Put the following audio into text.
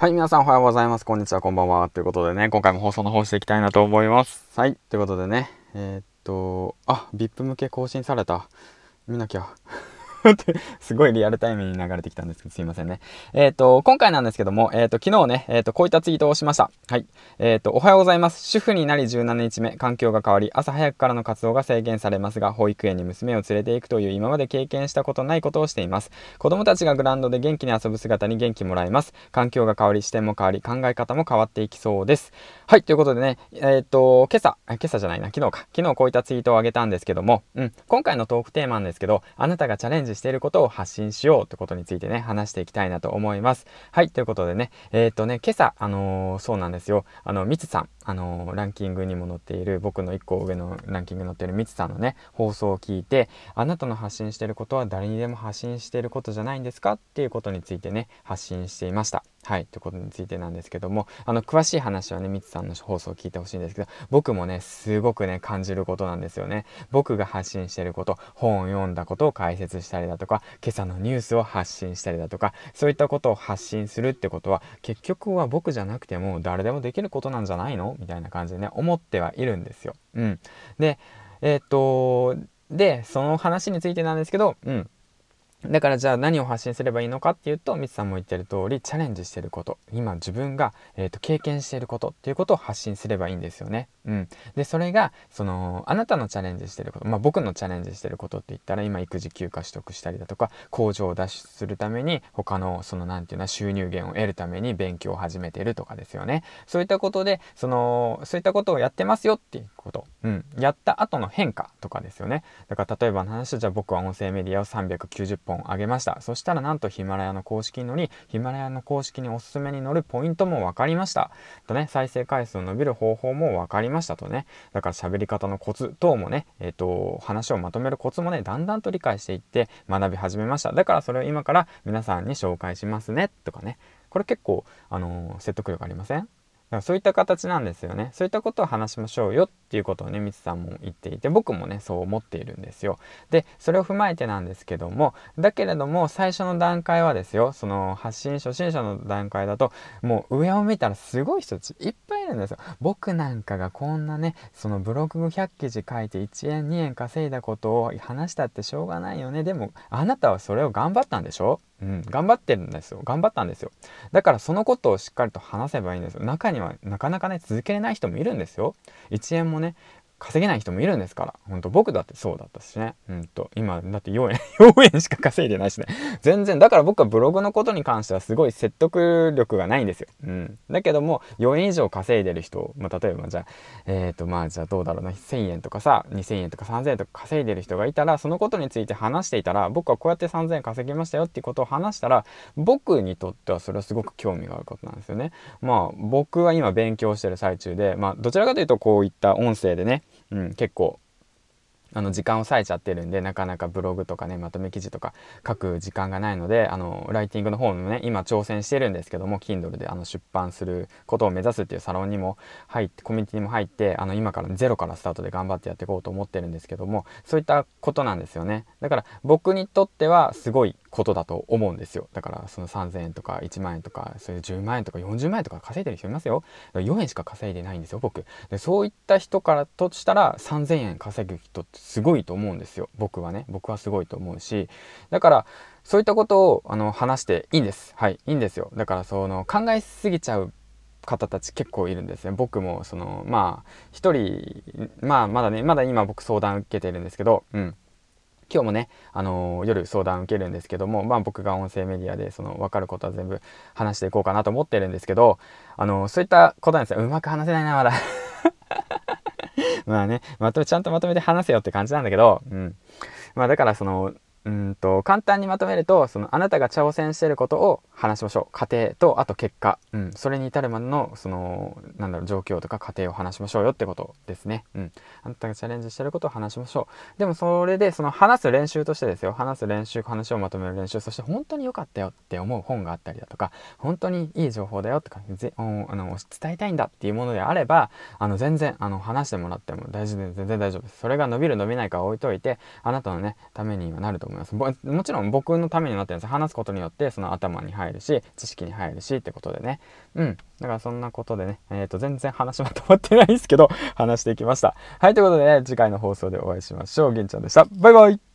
はい、皆さんおはようございます。こんにちは、こんばんは。ということでね、今回も放送の方していきたいなと思います。はい、ということでね、えー、っと、あ、VIP 向け更新された。見なきゃ。すごいリアルタイムに流れてきたんですけど、すいませんね。えっ、ー、と、今回なんですけども、えっ、ー、と、昨日ね、えっ、ー、と、こういったツイートをしました。はい。えっ、と、おはようございます。主婦になり17日目、環境が変わり、朝早くからの活動が制限されますが、保育園に娘を連れて行くという今まで経験したことないことをしています。子供たちがグラウンドで元気に遊ぶ姿に元気もらえます。環境が変わり、視点も変わり、考え方も変わっていきそうです。はい、ということでね、えっ、と、今朝、今朝じゃないな、昨日か。昨日こういったツイートを上げたんですけども、うん、今回のトークテーマなんですけど、あなたがチャレンジしていることを発信しようってことについてね、話していきたいなと思います。はい、ということでね、えっ、とね、今朝、あのー、そうなんですよ、あの、みつさん、あのー、ランキングにも載っている、僕の1個上のランキングに載っているみつさんのね、放送を聞いて、あなたの発信してることは誰にでも発信してることじゃないんですか？っていうことについてね、発信していました。はい、ということについてなんですけども、あの、詳しい話はね、みつさんの放送を聞いてほしいんですけど、僕もね、すごくね、感じることなんですよね。僕が発信してること、本を読んだことを解説したりだとか、今朝のニュースを発信したりだとか、そういったことを発信するってことは、結局は僕じゃなくても誰でもできることなんじゃないの？みたいな感じでね、思ってはいるんですよ。うん。で、えー、っと、で、その話についてなんですけど、うん。だからじゃあ何を発信すればいいのかっていうと、ミツさんも言ってる通り、チャレンジしてること、今自分が、えーと、経験してることっていうことを発信すればいいんですよね。うん。で、それが、その、あなたのチャレンジしてること、まあ僕のチャレンジしてることって言ったら、今育児休暇取得したりだとか、工場を脱出するために、他の、その、なんていうの、収入源を得るために勉強を始めてるとかですよね。そういったことで、その、そういったことをやってますよっていうこと。うん。やった後の変化とかですよね。だから例えばの話、じゃあ僕は音声メディアを390本上げました。そしたらなんとヒマラヤの公式に乗り、ヒマラヤの公式におすすめに乗るポイントも分かりました。とね、再生回数を伸びる方法も分かりましたとね。だから喋り方のコツ等もね、えっ、ー、と、話をまとめるコツもね、だんだんと理解していって学び始めました。だからそれを今から皆さんに紹介しますね。とかね。これ結構、あのー、説得力ありません？からそういった形なんですよね。そういったことを話しましょうよっていうことをね、みつさんも言っていて、僕もね、そう思っているんですよ。で、それを踏まえてなんですけども、だけれども、最初の段階はですよ、その発信初心者の段階だと、もう上を見たらすごい人いっぱいいるんですよ。僕なんかがこんなね、そのブログ100記事書いて1円2円稼いだことを話したってしょうがないよね。でも、あなたはそれを頑張ったんでしょ？うん、頑張ってるんですよ。頑張ったんですよ。だからそのことをしっかりと話せばいいんですよ。中にはなかなかね、続けれない人もいるんですよ。1円もね、稼げない人もいるんですから。ほんと僕だってそうだったしね。うんと、今だって4円、4円しか稼いでないしね。全然、だから僕はブログのことに関してはすごい説得力がないんですよ。うん。だけども、4円以上稼いでる人、まあ、例えばじゃあ、えっ、ー、と、まあじゃあどうだろうな、1000円とかさ、2000円とか3000円とか稼いでる人がいたら、そのことについて話していたら、僕はこうやって3000円稼ぎましたよっていうことを話したら、僕にとってはそれはすごく興味があることなんですよね。まあ、僕は今勉強してる最中で、まあ、どちらかというとこういった音声でね、うん、結構あの時間を割いちゃってるんでなかなかブログとかねまとめ記事とか書く時間がないのであのライティングの方もね今挑戦してるんですけども Kindle であの出版することを目指すっていうサロンにも入ってコミュニティにも入ってあの今からゼロからスタートで頑張ってやっていこうと思ってるんですけどもそういったことなんですよね。だから僕にとってはすごいことだと思うんですよ。だからその3000円とか1万円とかそういう10万円とか40万円とか稼いでる人いますよ。4円しか稼いでないんですよ僕。でそういった人からとしたら3000円稼ぐ人ってすごいと思うんですよ。僕はね。僕はすごいと思うし。だからそういったことをあの話していいんです。はい。いいんですよ。だからその考えすぎちゃう方たち結構いるんですね。僕もそのまあ一人まあまだねまだ今僕相談受けてるんですけど。うん。今日もね、あのー、夜相談受けるんですけども、まあ僕が音声メディアでその分かることは全部話していこうかなと思ってるんですけど、あのー、そういったことなんですよ。うまく話せないな、まだ まあね、まとめ、ちゃんとまとめて話せよって感じなんだけど、うん。まあだからその、うんと簡単にまとめるとそのあなたが挑戦していることを話しましょう。過程とあと結果、うん、それに至るまでのそのなんだろう状況とか過程を話しましょうよってことですね、うん、あなたがチャレンジしてることを話しましょう。でもそれでその話す練習としてですよ。話す練習話をまとめる練習そして本当に良かったよって思う本があったりだとか本当にいい情報だよとかぜあの伝えたいんだっていうものであればあの全然あの話してもらっても大丈夫全然大丈夫です。それが伸びる伸びないか置いといてあなたのねためにはなると思います。います。ももちろん僕のためになってるんです。話すことによってその頭に入るし知識に入るしってことでね。うん。だからそんなことでね。えっ、ー、と全然話まとまってないんですけど話していきました。はいということで、ね、次回の放送でお会いしましょう。銀ちゃんでした。バイバイ。